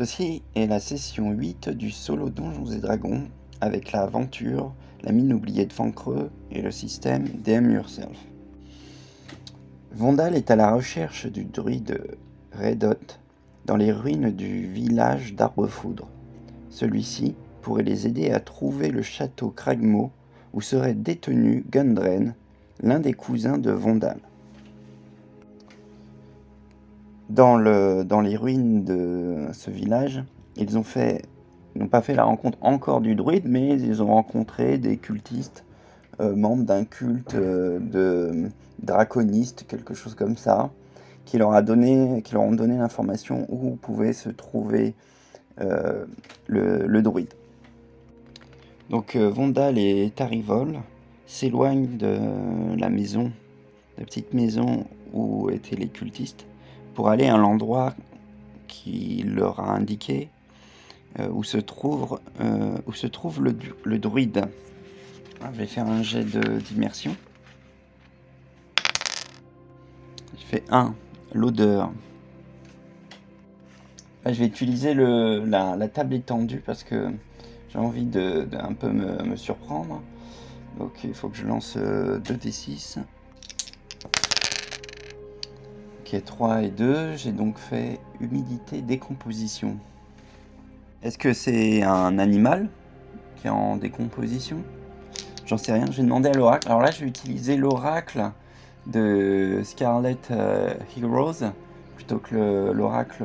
Ceci est la session 8 du solo Donjons et Dragons avec la aventure, la mine oubliée de Fancreux et le système DM Yourself. Vondal est à la recherche du druide Redot dans les ruines du village d'Arbrefoudre. Celui-ci pourrait les aider à trouver le château Cragmo où serait détenu Gundren, l'un des cousins de Vondal. Dans, le, dans les ruines de ce village, ils fait, n'ont pas fait la rencontre encore du druide, mais ils ont rencontré des cultistes, euh, membres d'un culte euh, de draconiste, quelque chose comme ça, qui leur, a donné, qui leur ont donné l'information où pouvait se trouver euh, le, le, druide. Donc Vondal et Tarivol s'éloignent de la maison, la petite maison où étaient les cultistes, pour aller à l'endroit qui leur a indiqué euh, où, se trouve, euh, où se trouve le, le druide. je vais faire un jet d'immersion. Je fais 1, l'odeur. je vais utiliser le, la, table étendue parce que j'ai envie de, un peu me, me, surprendre. Donc il faut que je lance 2d6. Euh, 3 et 2, j'ai donc fait humidité, décomposition. Est-ce que c'est un animal qui est en décomposition? J'en sais rien, j'ai demandé à l'oracle. Alors là, je vais utiliser l'oracle de Scarlet euh, Heroes plutôt que l'oracle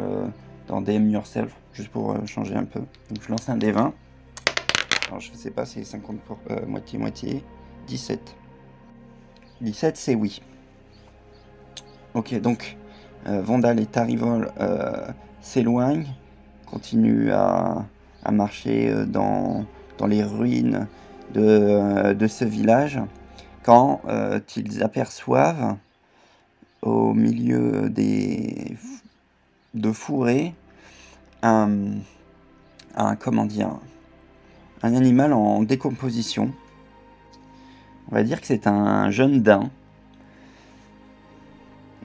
dans DM Yourself, juste pour euh, changer un peu. Donc je lance un D20. Alors je sais pas, c'est 50 pour moitié-moitié. 17. 17, c'est oui. Ok, donc euh, Vandal et Tarivol euh, s'éloignent, continuent à, marcher euh, dans, les ruines de, ce village, quand ils aperçoivent au milieu des, de fourrés un, un, un animal en décomposition. On va dire que c'est un jeune daim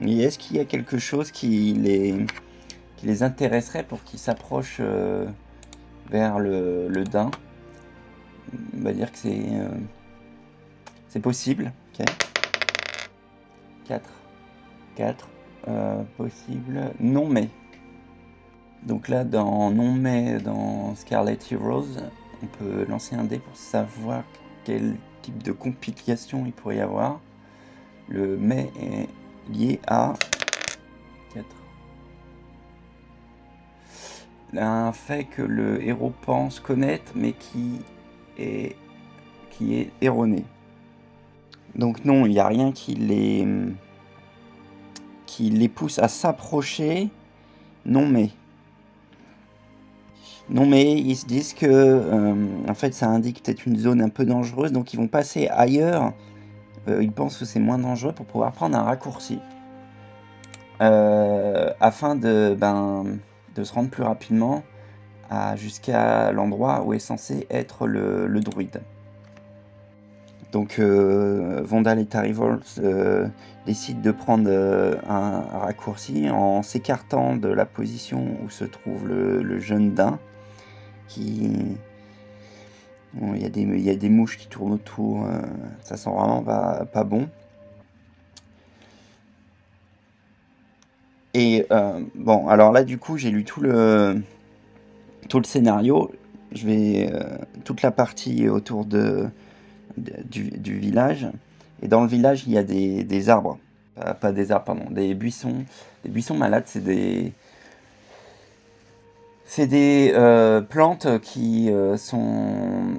est-ce qu'il y a quelque chose qui les, intéresserait pour qu'ils s'approchent euh, vers le, daim On va dire que c'est euh, possible. 4. 4. Euh, possible. Non mais. Donc là, dans non mais, dans Scarlet Heroes, on peut lancer un dé pour savoir quel type de complication il pourrait y avoir. Le mais est lié à 4. Un fait que le héros pense connaître, mais qui est, qui est erroné. Donc non, il n'y a rien qui les, qui les pousse à s'approcher. Non mais. Non mais ils se disent que euh, en fait ça indique peut-être une zone un peu dangereuse, donc ils vont passer ailleurs euh, ils pensent que c'est moins dangereux pour pouvoir prendre un raccourci. Euh, afin de, ben, de se rendre plus rapidement jusqu'à l'endroit où est censé être le, druide. Donc euh, Vondal et Tarivols décident de prendre un, raccourci en s'écartant de la position où se trouve le, le jeune daim qui, il y, a des, il y a des mouches qui tournent autour, euh, ça sent vraiment pas, pas bon. Et euh, bon, alors là, du coup, j'ai lu tout le, tout le scénario. Je vais euh, toute la partie autour de, du, du, village. Et dans le village, il y a des, des arbres. Pas, pas, des arbres, pardon, des buissons. Des buissons malades, c'est des. C'est des euh, plantes qui euh, sont...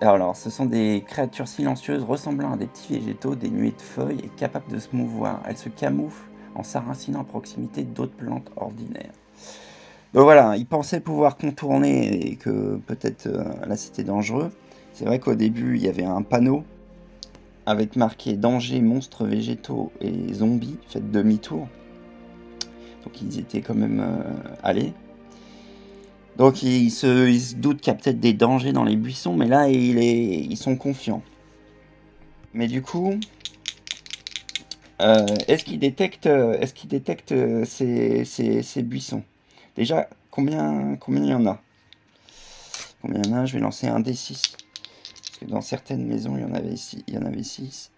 Alors, ce sont des créatures silencieuses ressemblant à des petits végétaux, des nuées de feuilles et capables de se mouvoir. Elles se camouflent en s'arracinant à proximité d'autres plantes ordinaires. Donc voilà, ils pensaient pouvoir contourner et que peut-être euh, là c'était dangereux. C'est vrai qu'au début il y avait un panneau avec marqué danger, monstres végétaux et zombies, faites demi-tour. Donc ils étaient quand même allés. Donc ils se, doutent qu'il y a peut-être des dangers dans les buissons, mais là il est, ils sont confiants. Mais du coup, euh, est-ce qu'ils détectent, qu'ils détectent ces, buissons? Déjà, combien, combien il y en a? Combien il y en a? Je vais lancer un D6. Parce que dans certaines maisons, il y en avait ici, il y en avait 6.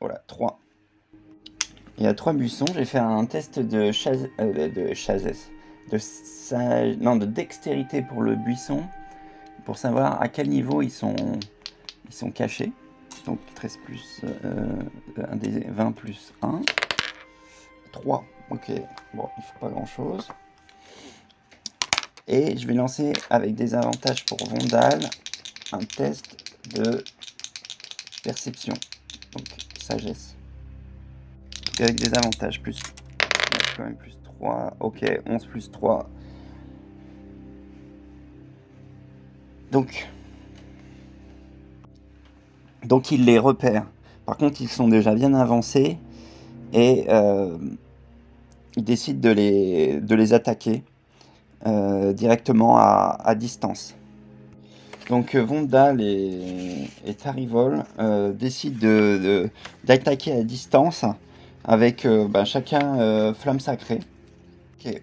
Voilà, 3. Il y a 3 buissons. J'ai fait un test de chasse, euh, de de non, de dextérité pour le buisson, pour savoir à quel niveau ils sont, ils sont cachés. Donc 13 plus euh, des 20 plus 1. 3. Ok, bon, il faut pas grand chose. Et je vais lancer avec des avantages pour Vondal un test de perception. Donc sagesse. avec des avantages plus. Quand même plus 3. Ok, 11 plus 3. Donc. Donc il les repère. Par contre, ils sont déjà bien avancés et euh, il décide de les, de les attaquer euh, directement à, distance. Donc euh, Vondal et, et Tarivol euh, décident d'attaquer de, à distance avec bah, chacun flamme sacrée.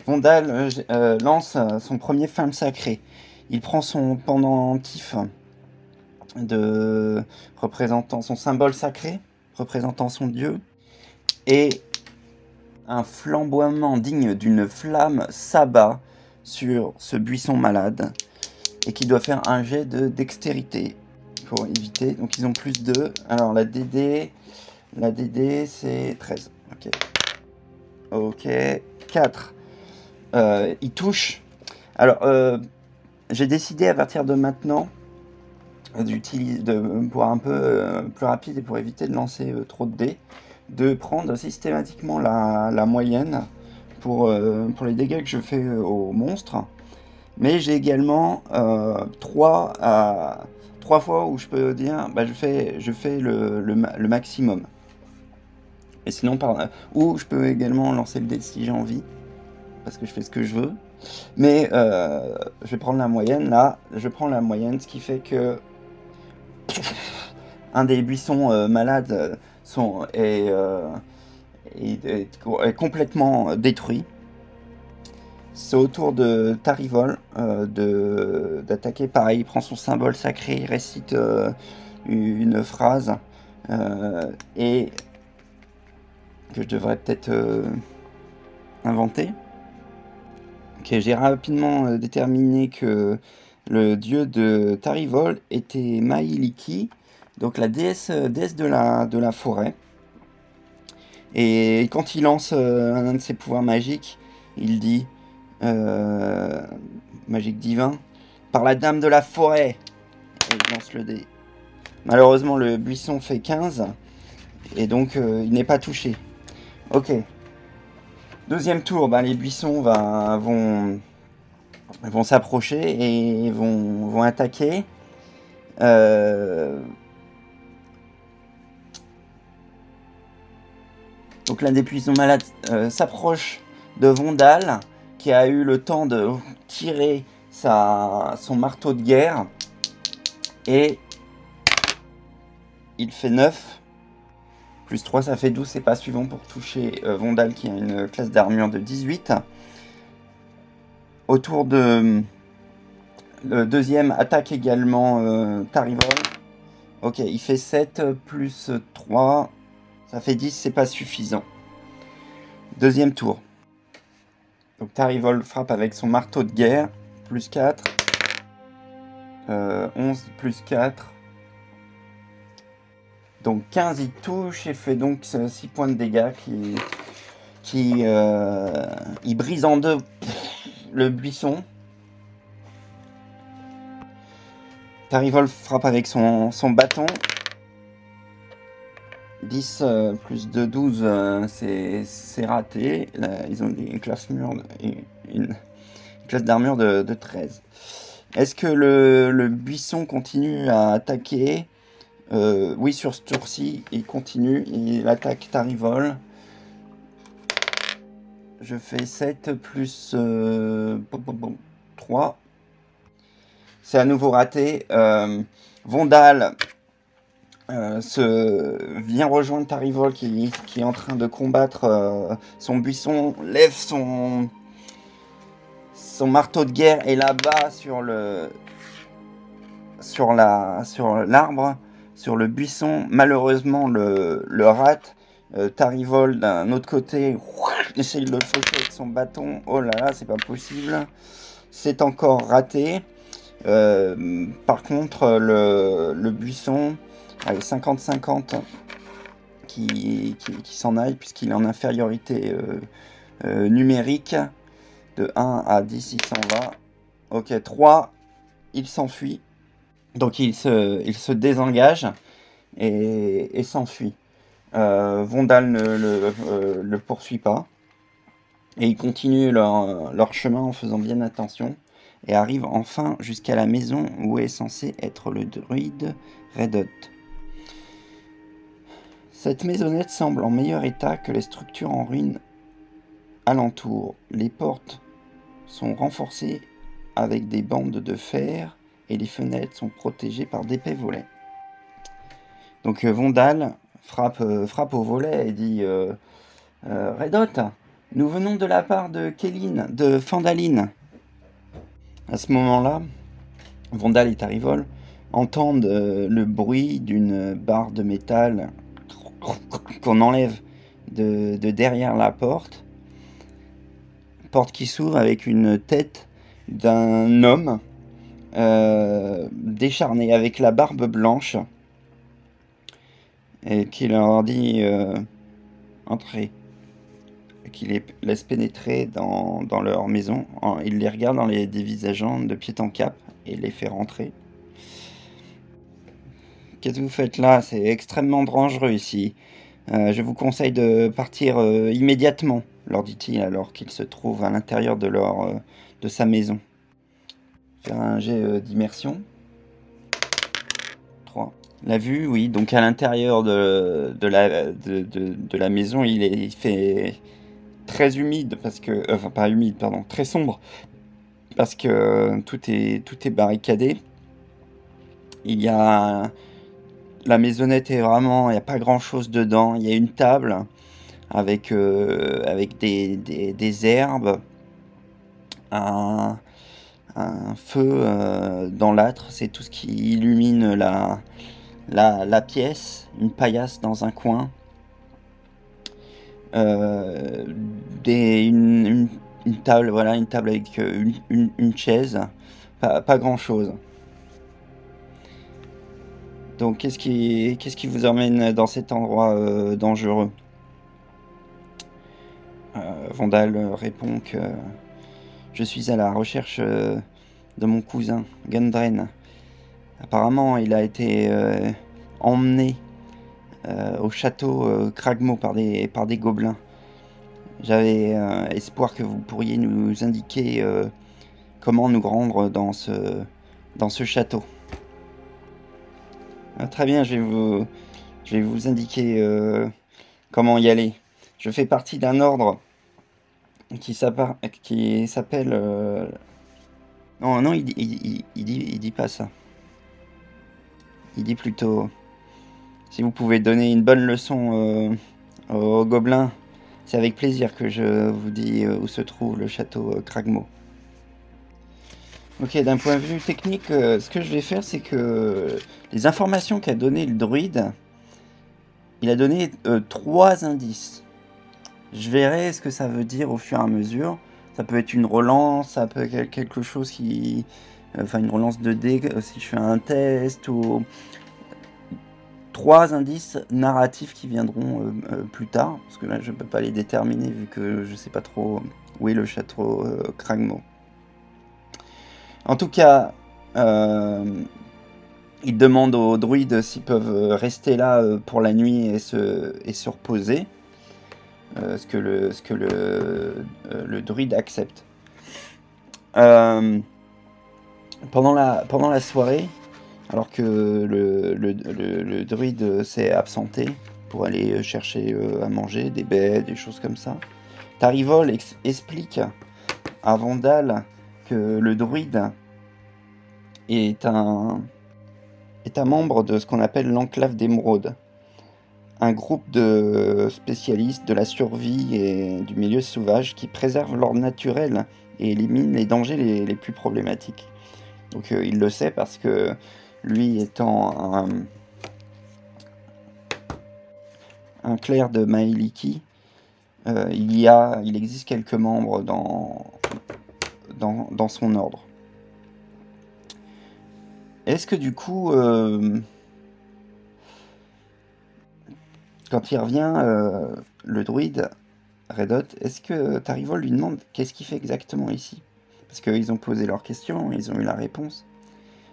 Vondal lance son premier flamme sacrée. Il prend son pendentif de représentant son symbole sacré, représentant son dieu, et un flamboiement digne d'une flamme s'abat sur ce buisson malade et qui doit faire un jet de dextérité pour éviter. Donc ils ont plus 2. Alors la DD, la DD c'est 13. Ok. Ok. 4. Euh, il touche. Alors euh, j'ai décidé à partir de maintenant d'utiliser de pour un peu euh, plus rapide et pour éviter de lancer trop de dés de prendre systématiquement la, moyenne pour, euh, pour les dégâts que je fais euh, aux monstres. Mais j'ai également 3, euh, à, 3 fois où je peux dire bah, je fais, je fais le, le, maximum. Et sinon, ou je peux également lancer le dé si j'ai envie, parce que je fais ce que je veux. Mais je vais prendre la moyenne là, je prends la moyenne, ce qui fait que un des buissons malades sont, euh, est, complètement détruit. C'est au tour de Tarivol euh, d'attaquer. Pareil, il prend son symbole sacré, il récite euh, une phrase et que je devrais peut-être inventer. J'ai rapidement déterminé que le dieu de Tarivol était Mailiki, donc la déesse, euh, déesse de, la, de la forêt. Et quand il lance euh, un de ses pouvoirs magiques, il dit euh, magique divin par la dame de la forêt. Et lance le dé. Malheureusement, le buisson fait 15 et donc il n'est pas touché. Ok. Deuxième tour, bah, les buissons vont, s'approcher et vont, attaquer. Euh, Donc l'un des puissants malades euh, s'approche de Vondal, qui a eu le temps de tirer sa, son marteau de guerre. Et il fait 9. Plus 3, ça fait 12. C'est pas suivant pour toucher euh, Vondal, qui a une classe d'armure de 18. Autour de... Le deuxième attaque également euh, Tarivol. Ok, il fait 7 plus 3. Ça fait 10, c'est pas suffisant. Deuxième tour. Donc Tarivol frappe avec son marteau de guerre. Plus 4. 11 euh, plus 4. Donc 15 il touche et fait donc 6 points de dégâts qui, qui euh, il brise en deux le buisson. Tarivol frappe avec son, son bâton. 10 euh, plus 2, 12, euh, c'est raté. ils ont une classe, une, classe d'armure de, 13. Est-ce que le, buisson continue à attaquer? Euh, Oui, sur ce tour-ci, il continue. Il attaque Tarivol. Je fais 7 plus 3. C'est à nouveau raté. Vondal euh, se vient rejoindre Tarivol qui, qui, est en train de combattre euh, son buisson, lève son, son marteau de guerre est là-bas sur le sur l'arbre, sur le buisson. Malheureusement, le, le rat euh, Tarivol d'un autre côté essaye de le faucher avec son bâton. Oh là là, c'est pas possible. C'est encore raté. Euh, par contre, le, buisson, avec 50-50, qui, s'en aille, puisqu'il est en infériorité euh, numérique. De 1 à 10, il s'en va. Ok, 3, il s'enfuit. Donc il se, désengage et, s'enfuit. Euh, Vondal ne le, le, poursuit pas. Et ils continuent leur, leur, chemin en faisant bien attention. Et arrivent enfin jusqu'à la maison où est censé être le druide Redot. Cette maisonnette semble en meilleur état que les structures en ruine alentour. Les portes sont renforcées avec des bandes de fer et les fenêtres sont protégées par d'épais volets. Donc euh, Vondal frappe, euh, frappe au volet et dit euh, Redot, nous venons de la part de Kéline, de Fandaline. À ce moment-là, Vondal et Tarivol entendent le bruit d'une barre de métal qu'on enlève de, derrière la porte. Porte qui s'ouvre avec une tête d'un homme décharné avec la barbe blanche et qui leur dit euh, entrez, qui les laisse pénétrer dans, leur maison. Il les regarde en les dévisageant de pied en cap et les fait rentrer. Qu'est-ce que vous faites là? C'est extrêmement dangereux ici. Euh, je vous conseille de partir euh, immédiatement, leur dit-il alors qu'il se trouve à l'intérieur de, leur, euh, de sa maison. Faire un jet d'immersion. 3. La vue, oui. Donc à l'intérieur de, de, la, de, la maison, il, est, il fait très humide parce que, enfin pas humide, pardon, très sombre parce que tout est tout est barricadé. Il y a la maisonnette est vraiment, il n'y a pas grand chose dedans. Il y a une table avec euh, avec des, des, des, herbes, un, un feu euh, dans l'âtre, c'est tout ce qui illumine la la, pièce, une paillasse dans un coin, euh, une, table, voilà, une table avec euh, une, chaise, pas, grand chose. Donc qu'est-ce qui, qu'est-ce qui vous emmène dans cet endroit dangereux? Vandal répond que je suis à la recherche de mon cousin, Gundren. Apparemment, il a été euh, emmené euh, au château euh, Kragmo par des, par gobelins. J'avais espoir que vous pourriez nous indiquer comment nous rendre dans ce, château. Ah, très bien, je vais vous indiquer comment y aller. Je fais partie d'un ordre qui s'appelle... Non, non, il, il, il, dit, il dit pas ça. Il dit plutôt Si vous pouvez donner une bonne leçon euh, aux gobelins, c'est avec plaisir que je vous dis euh, où se trouve le château euh, Kragmo. Ok, d'un point de vue technique, ce que je vais faire, c'est que les informations qu'a donné le druide, il a donné trois indices. Je verrai ce que ça veut dire au fur et à mesure. Ça peut être une relance, ça peut être quelque chose qui, enfin une relance de dés euh, si je fais un test ou trois indices narratifs qui viendront euh, euh, plus tard parce que là je ne peux pas les déterminer vu que je sais pas trop où est le château Kragmo. En tout cas, il demande aux druides s'ils peuvent rester là pour la nuit et se, et se reposer. Ce que le, ce que le, le druide accepte. Euh, pendant la, soirée, alors que le, druide s'est absenté pour aller chercher euh, à manger des baies, des choses comme ça, Tarivol explique à Vandal que le druide est un, est un membre de ce qu'on appelle l'enclave d'émeraude, un groupe de spécialistes de la survie et du milieu sauvage qui préservent l'ordre naturel et élimine les dangers les, plus problématiques. Donc il le sait parce que lui étant un, clerc de Maeliki, il, y a, il existe quelques membres dans, dans, dans son ordre. Est-ce que du coup, euh, quand il revient, euh, le druide Redot, est-ce que Tarivol lui demande qu'est-ce qu'il fait exactement ici? Parce qu'ils ont posé leur question, ils ont eu la réponse.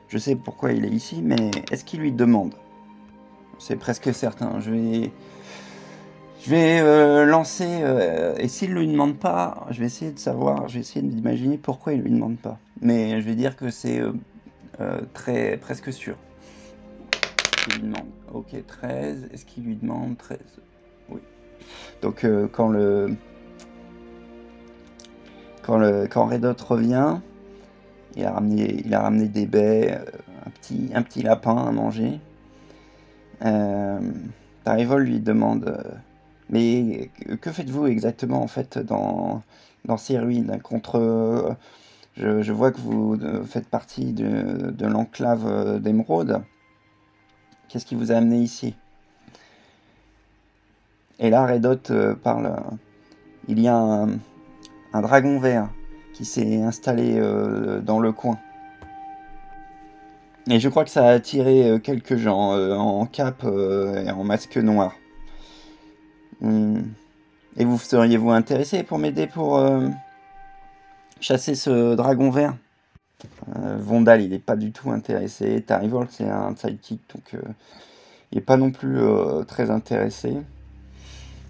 Je sais pourquoi il est ici, mais est-ce qu'il lui demande? C'est presque certain. Je vais, je vais euh, lancer. et s'il ne lui demande pas, je vais essayer de savoir, je vais essayer d'imaginer pourquoi il lui demande pas. Mais je vais dire que c'est euh, très presque sûr. Il demande, ok, 13. Est-ce qu'il lui demande 13 Oui. Donc euh, quand le quand le quand Redot revient, il a ramené il a ramené des baies, euh, un petit un petit lapin à manger. Euh, Tarivol lui demande mais que faites-vous exactement en fait dans dans ces ruines? Contre je, vois que vous faites partie de, l'enclave euh, d'émeraude. Qu'est-ce qui vous a amené ici? Et là, Redot euh, parle. Il y a un, dragon vert qui s'est installé dans le coin. Et je crois que ça a attiré quelques gens en cap et en masque noir. Hmm. Et vous seriez-vous intéressé pour m'aider pour chasser ce dragon vert? Euh, Vondal, il n'est pas du tout intéressé. Tarivol, c'est un sidekick, donc euh, il n'est pas non plus euh, très intéressé.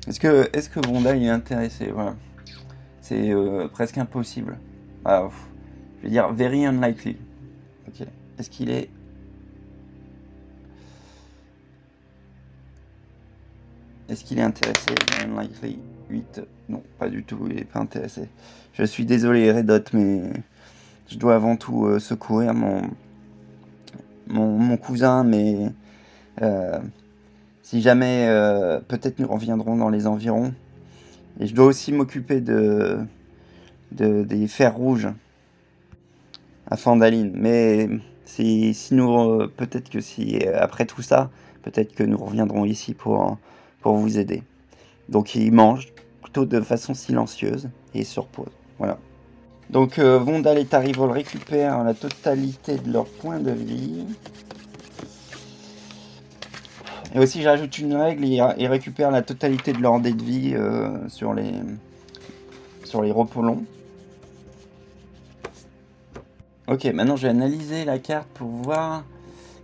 Est-ce que, est que Vondal est intéressé? Voilà. C'est presque impossible. Ah, je vais dire very unlikely. Est-ce qu'il est Est-ce qu'il est intéressé? Unlikely 8. Non, pas du tout, il n'est pas intéressé. Je suis désolé, Redot, mais je dois avant tout euh, secourir mon, mon, cousin, mais euh, si jamais, euh, peut-être nous reviendrons dans les environs. Et je dois aussi m'occuper de, de, des fers rouges à Fandaline. Mais si, nous, peut-être que si, après tout ça, peut-être que nous reviendrons ici pour, pour vous aider. Donc il mange plutôt de façon silencieuse et sur pause. Voilà. Donc euh, Vondal et Tarivol récupèrent la totalité de leurs points de vie. Et aussi j'ajoute une règle, ils, récupèrent la totalité de leur dé de vie euh, sur les sur les repos longs. Ok, maintenant je vais analyser la carte pour voir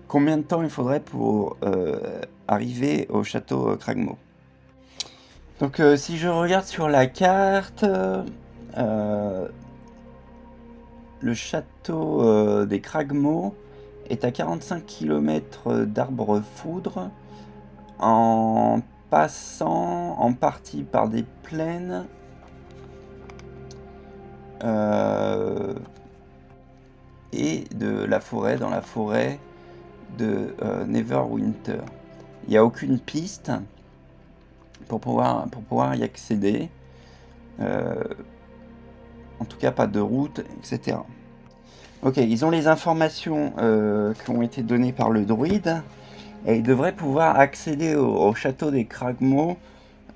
combien de temps il faudrait pour euh, arriver au château Kragmo. Donc si je regarde sur la carte, le château euh, des Cragmo est à 45 km d'Arbre Foudre en passant en partie par des plaines et de la forêt, dans la forêt de Neverwinter. Il n'y a aucune piste pour pouvoir, y accéder. Euh, en tout cas, pas de route, etc. Ok, ils ont les informations euh, qui ont été données par le druide et ils devraient pouvoir accéder au, château des Kragmo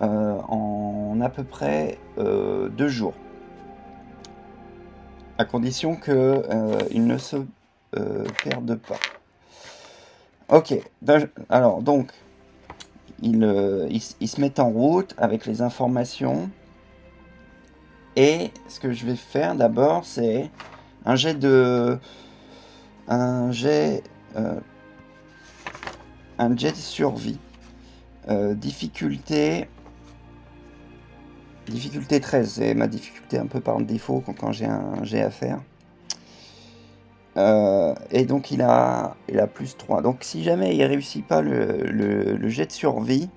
euh, en à peu près deux jours. À condition qu'ils ne se perdent pas. Ok, alors donc euh, ils, se mettent en route avec les informations. Et ce que je vais faire d'abord, c'est un jet de. Un jet. Euh, un jet de survie. Euh, difficulté. Difficulté 13, c'est ma difficulté un peu par défaut quand, quand j'ai un jet à faire. Euh, et donc il a, il a plus 3. Donc si jamais il réussit pas le, jet de survie,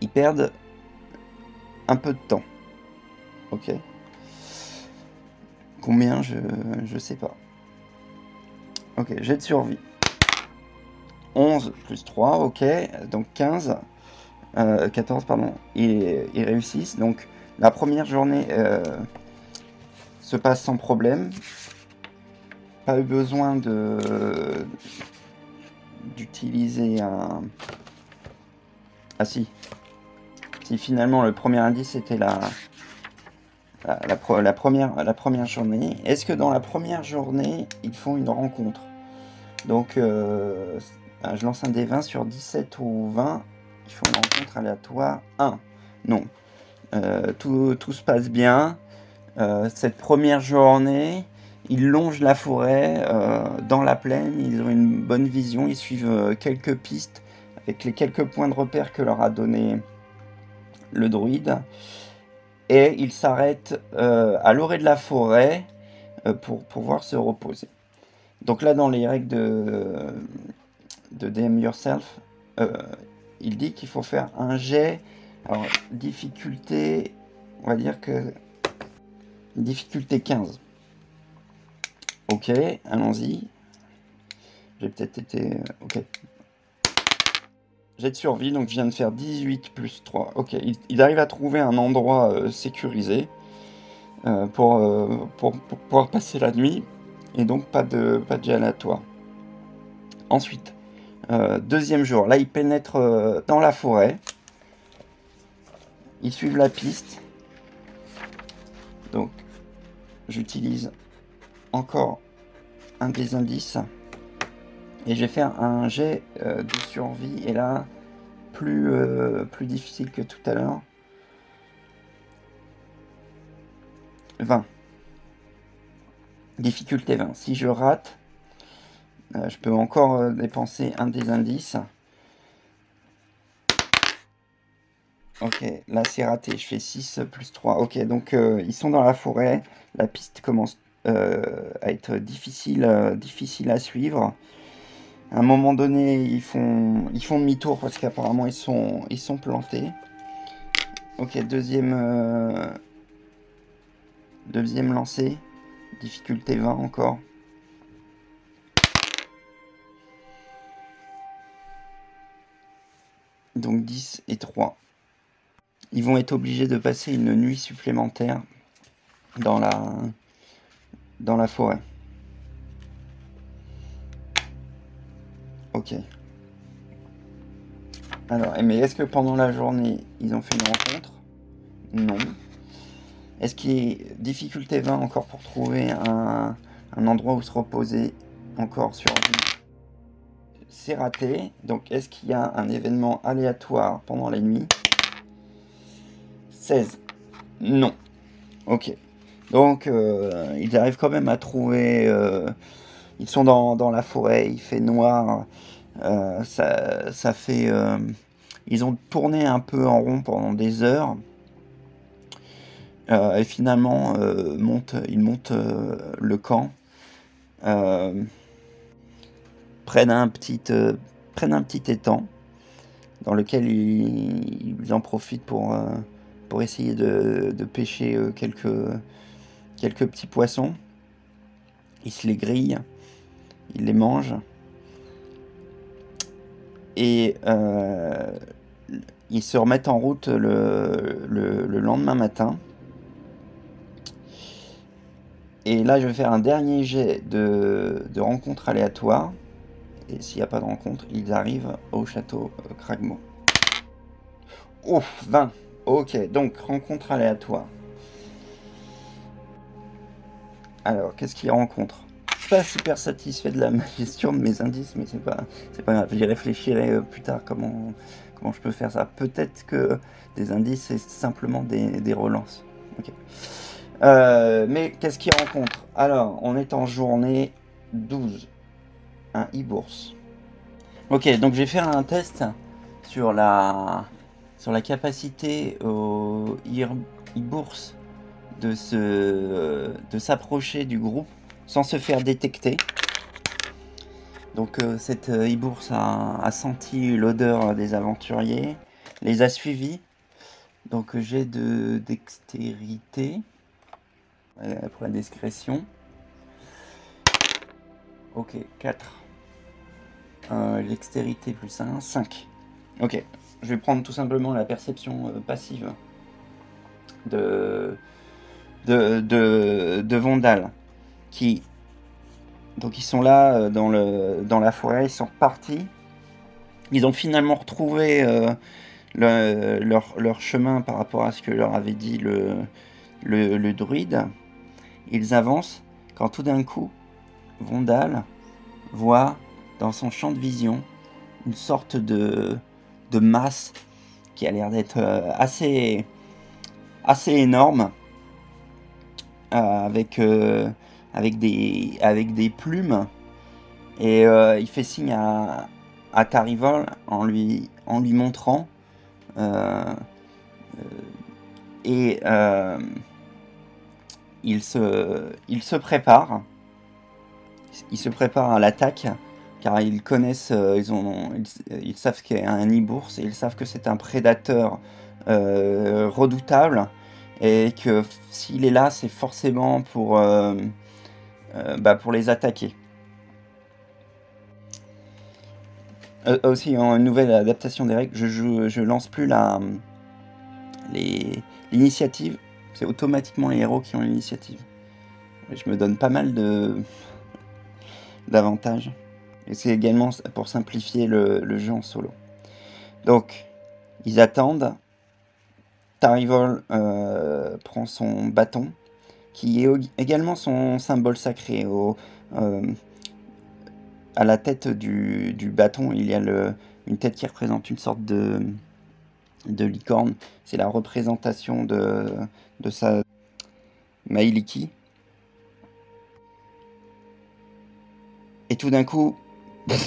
ils perdent un peu de temps. Ok. Combien je, je sais pas. Ok, jet de survie. 11 plus 3, ok. Donc 15. 14, euh, pardon. Ils, réussissent. Donc la première journée, euh, se passe sans problème. Pas eu besoin de d'utiliser un... Ah si. Si finalement le premier indice c'était la... La, la, première, journée. Est-ce que dans la première journée, ils font une rencontre? Donc, euh, ben, je lance un des 20 sur 17 ou 20. Ils font une rencontre aléatoire 1. Non. Euh, tout, se passe bien. Euh, cette première journée, ils longent la forêt dans la plaine, ils ont une bonne vision, ils suivent quelques pistes avec les quelques points de repère que leur a donné le druide. Et ils s'arrêtent euh, à l'orée de la forêt pour pouvoir se reposer. Donc là, dans les règles de, de DM Yourself, il dit qu'il faut faire un jet. Alors, difficulté, on va dire que difficulté 15. Ok, allons-y. J'ai peut-être été... Euh, ok. J'ai de survie, donc je viens de faire 18 plus 3. Ok, il, arrive à trouver un endroit euh, sécurisé euh, pour, pour, pouvoir passer la nuit. Et donc pas de, pas de aléatoire. Ensuite, deuxième jour. Là, il pénètre dans la forêt. Ils suivent la piste. Donc, j'utilise encore un des indices. Et je vais faire un jet euh, de survie. Et là, plus, euh, plus difficile que tout à l'heure. 20. Difficulté 20. Si je rate, euh, je peux encore dépenser un des indices. Ok, là c'est raté. Je fais 6 plus 3. Ok, donc ils sont dans la forêt. La piste commence à être difficile, difficile à suivre. À un moment donné, ils font, ils font demi-tour parce qu'apparemment ils sont, ils sont plantés. Ok, deuxième, euh, deuxième lancé, difficulté 20 encore. Donc 10 et 3. Ils vont être obligés de passer une nuit supplémentaire dans la, dans la forêt. Ok. Alors, mais est-ce que pendant la journée, ils ont fait une rencontre? Non. Est-ce qu'il y a difficulté 20 encore pour trouver un, endroit où se reposer encore sur C'est raté. Donc, est-ce qu'il y a un événement aléatoire pendant la nuit? 16. Non. Ok. Donc, euh, ils arrivent quand même à trouver. Euh, ils sont dans, la forêt, il fait noir. Euh, ça, fait. ils ont tourné un peu en rond pendant des heures. et finalement, ils montent le camp. près d'un petit, près d'un petit étang dans lequel ils, en profitent pour, essayer de, de pêcher quelques, quelques petits poissons. Ils se les grillent, ils les mangent. Et euh, ils se remettent en route le, le, lendemain matin. Et là, je vais faire un dernier jet de, de rencontre aléatoire. Et s'il n'y a pas de rencontre, ils arrivent au château euh, Cragmo. Ouf, 20. Ok, donc rencontre aléatoire. Alors, qu'est-ce qu'il rencontre Pas super satisfait de la gestion de mes indices, mais c'est pas, c'est pas grave. J'y réfléchirai euh, plus tard comment, comment je peux faire ça. Peut-être que des indices, c'est simplement des, relances. Euh, mais qu'est-ce qu'il rencontre? Alors, on est en journée 12. Un e-bourse. Ok, donc je vais faire un test sur la, sur la capacité au e-bourse de se de s'approcher du groupe sans se faire détecter. Donc euh, cette e-bourse a, senti l'odeur des aventuriers, les a suivis. Donc j'ai de dextérité euh, pour la discrétion. Ok, 4. Euh, L'extérité plus 1, 5. Ok, je vais prendre tout simplement la perception passive de de, de, de Vondal qui donc ils sont là euh, dans, le, dans la forêt, ils sont repartis. Ils ont finalement retrouvé euh, leur, leur, chemin par rapport à ce que leur avait dit le, le, le druide. Ils avancent quand tout d'un coup, Vondal voit dans son champ de vision une sorte de, de masse qui a l'air d'être euh, assez, assez énorme, avec avec des, avec des plumes. Et euh, il fait signe à, à Tarivol en lui, en lui montrant. Euh, euh, et il, se, il se prépare. Il se prépare à l'attaque car ils connaissent, ils, ont, ils, savent qu'il y a un Ibours et ils savent que c'est un prédateur redoutable et que s'il est là, c'est forcément pour, bah, pour les attaquer. Euh, aussi, en nouvelle adaptation des règles, je, je lance plus la l'initiative. C'est automatiquement les héros qui ont l'initiative. Je me donne pas mal de d'avantages. Et c'est également pour simplifier le, jeu en solo. Donc, ils attendent. Tarivol euh, prend son bâton qui est également son symbole sacré. Au, euh, à la tête du, bâton, il y a une tête qui représente une sorte de, de licorne. C'est la représentation de, sa Mailiki. Et tout d'un coup,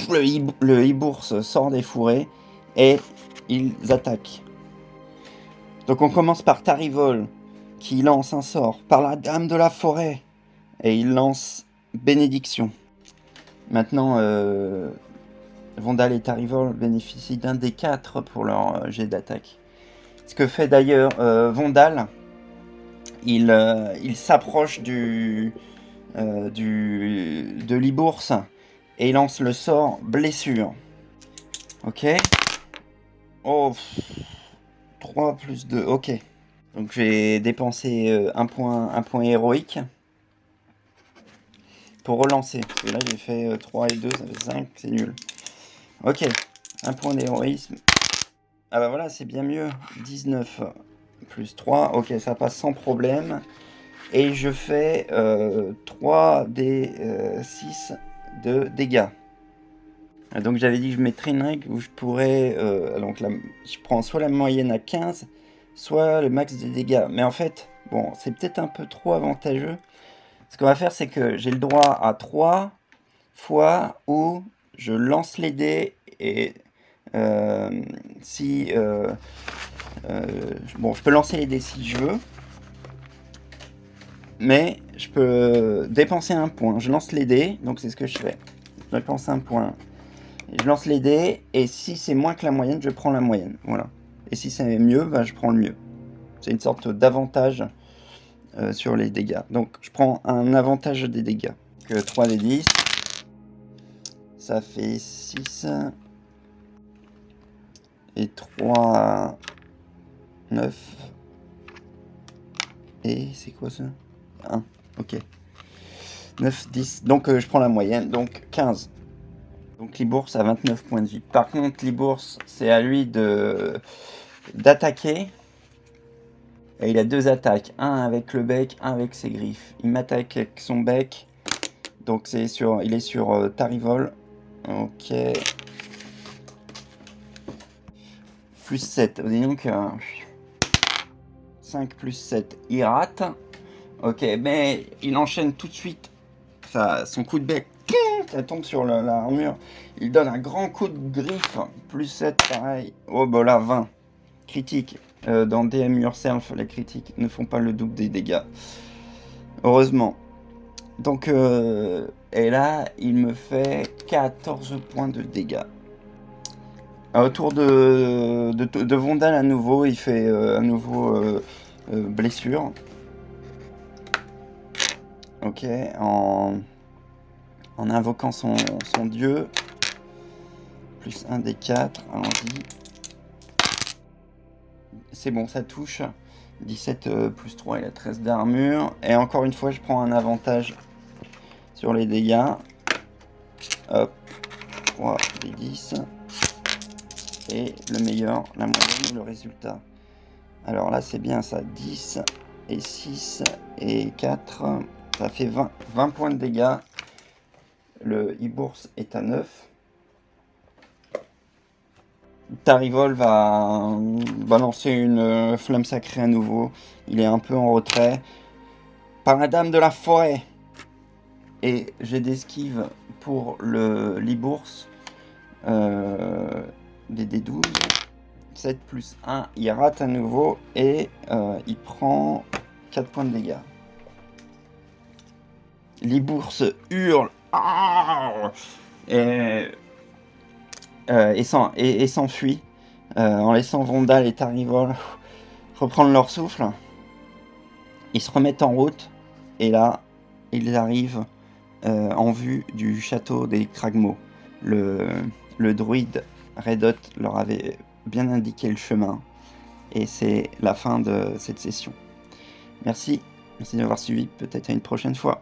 le, sort des fourrés et ils attaquent. Donc on commence par Tarivol, qui lance un sort par la dame de la forêt. Et il lance bénédiction. Maintenant, euh, Vondal et Tarivol bénéficient d'un des quatre pour leur euh, jet d'attaque. Ce que fait d'ailleurs euh, Vondal, il, il s'approche du, du, de l'Ibourse et il lance le sort blessure. Ok? Oh, 3 plus 2, ok. Donc j'ai dépensé euh, un point, héroïque pour relancer. Parce que là j'ai fait 3 euh, et 2, ça fait 5, c'est nul. Ok, un point d'héroïsme. Ah bah voilà, c'est bien mieux. 19 plus 3, ok, ça passe sans problème. Et je fais 3 des 6 de dégâts. Donc j'avais dit que je mettrais une règle où je pourrais... Euh, je prends soit la moyenne à 15, soit le max des dégâts. Mais en fait, bon, c'est peut-être un peu trop avantageux. Ce qu'on va faire, c'est que j'ai le droit à 3 fois où je lance les dés et euh, si... Euh, euh, bon, je peux lancer les dés si je veux. Mais je peux dépenser un point. Je lance les dés, donc c'est ce que je fais. Je dépense un point. je lance les dés, et si c'est moins que la moyenne, je prends la moyenne. Voilà. Et si c'est mieux, bah, je prends le mieux. C'est une sorte d'avantage euh, sur les dégâts. Donc je prends un avantage des dégâts. Que 3 des 10. Ça fait 6. Et 3... 9. Et c'est quoi ça? 1. Ok. 9, 10. Donc euh, je prends la moyenne. Donc 15. Donc Libours a 29 points de vie. Par contre, Libours, c'est à lui de d'attaquer. Et il a deux attaques, un avec le bec, un avec ses griffes. Il m'attaque avec son bec. Donc c'est sur, il est sur euh, Tarivol. Ok. Plus 7. donc 5 plus 7. Il rate. Ok, mais il enchaîne tout de suite son coup de bec ça tombe sur l'armure. Il donne un grand coup de griffe. Plus 7, pareil. Oh, bah là, 20. Critique. Euh, dans DM Yourself, les critiques ne font pas le double des dégâts. Heureusement. Donc, euh, et là, il me fait 14 points de dégâts. Autour de, de, Vondal à nouveau, il fait euh, à nouveau blessure. Ok, en en invoquant son, dieu. Plus un des quatre, allons-y. C'est bon, ça touche. 17 euh, plus 3, il a 13 d'armure. Et encore une fois, je prends un avantage sur les dégâts. Hop, 3 des 10. Et le meilleur, la moyenne, le résultat. Alors là, c'est bien ça. 10 et 6 et 4. Ça fait 20, 20 points de dégâts. Le e-bourse est à 9. Tarivol va balancer une euh, flamme sacrée à nouveau. Il est un peu en retrait. Par la dame de la forêt. Et j'ai d'esquive pour le Libourse. Euh, des D12. 7 plus 1, il rate à nouveau et euh, il prend 4 points de dégâts. Libourse hurle et euh, et s'enfuit euh, en laissant Vondal et Tarivol reprendre leur souffle. Ils se remettent en route et là, ils arrivent euh, en vue du château des Kragmo. Le, le druide Redot leur avait bien indiqué le chemin et c'est la fin de cette session. Merci, merci d'avoir suivi, peut-être à une prochaine fois.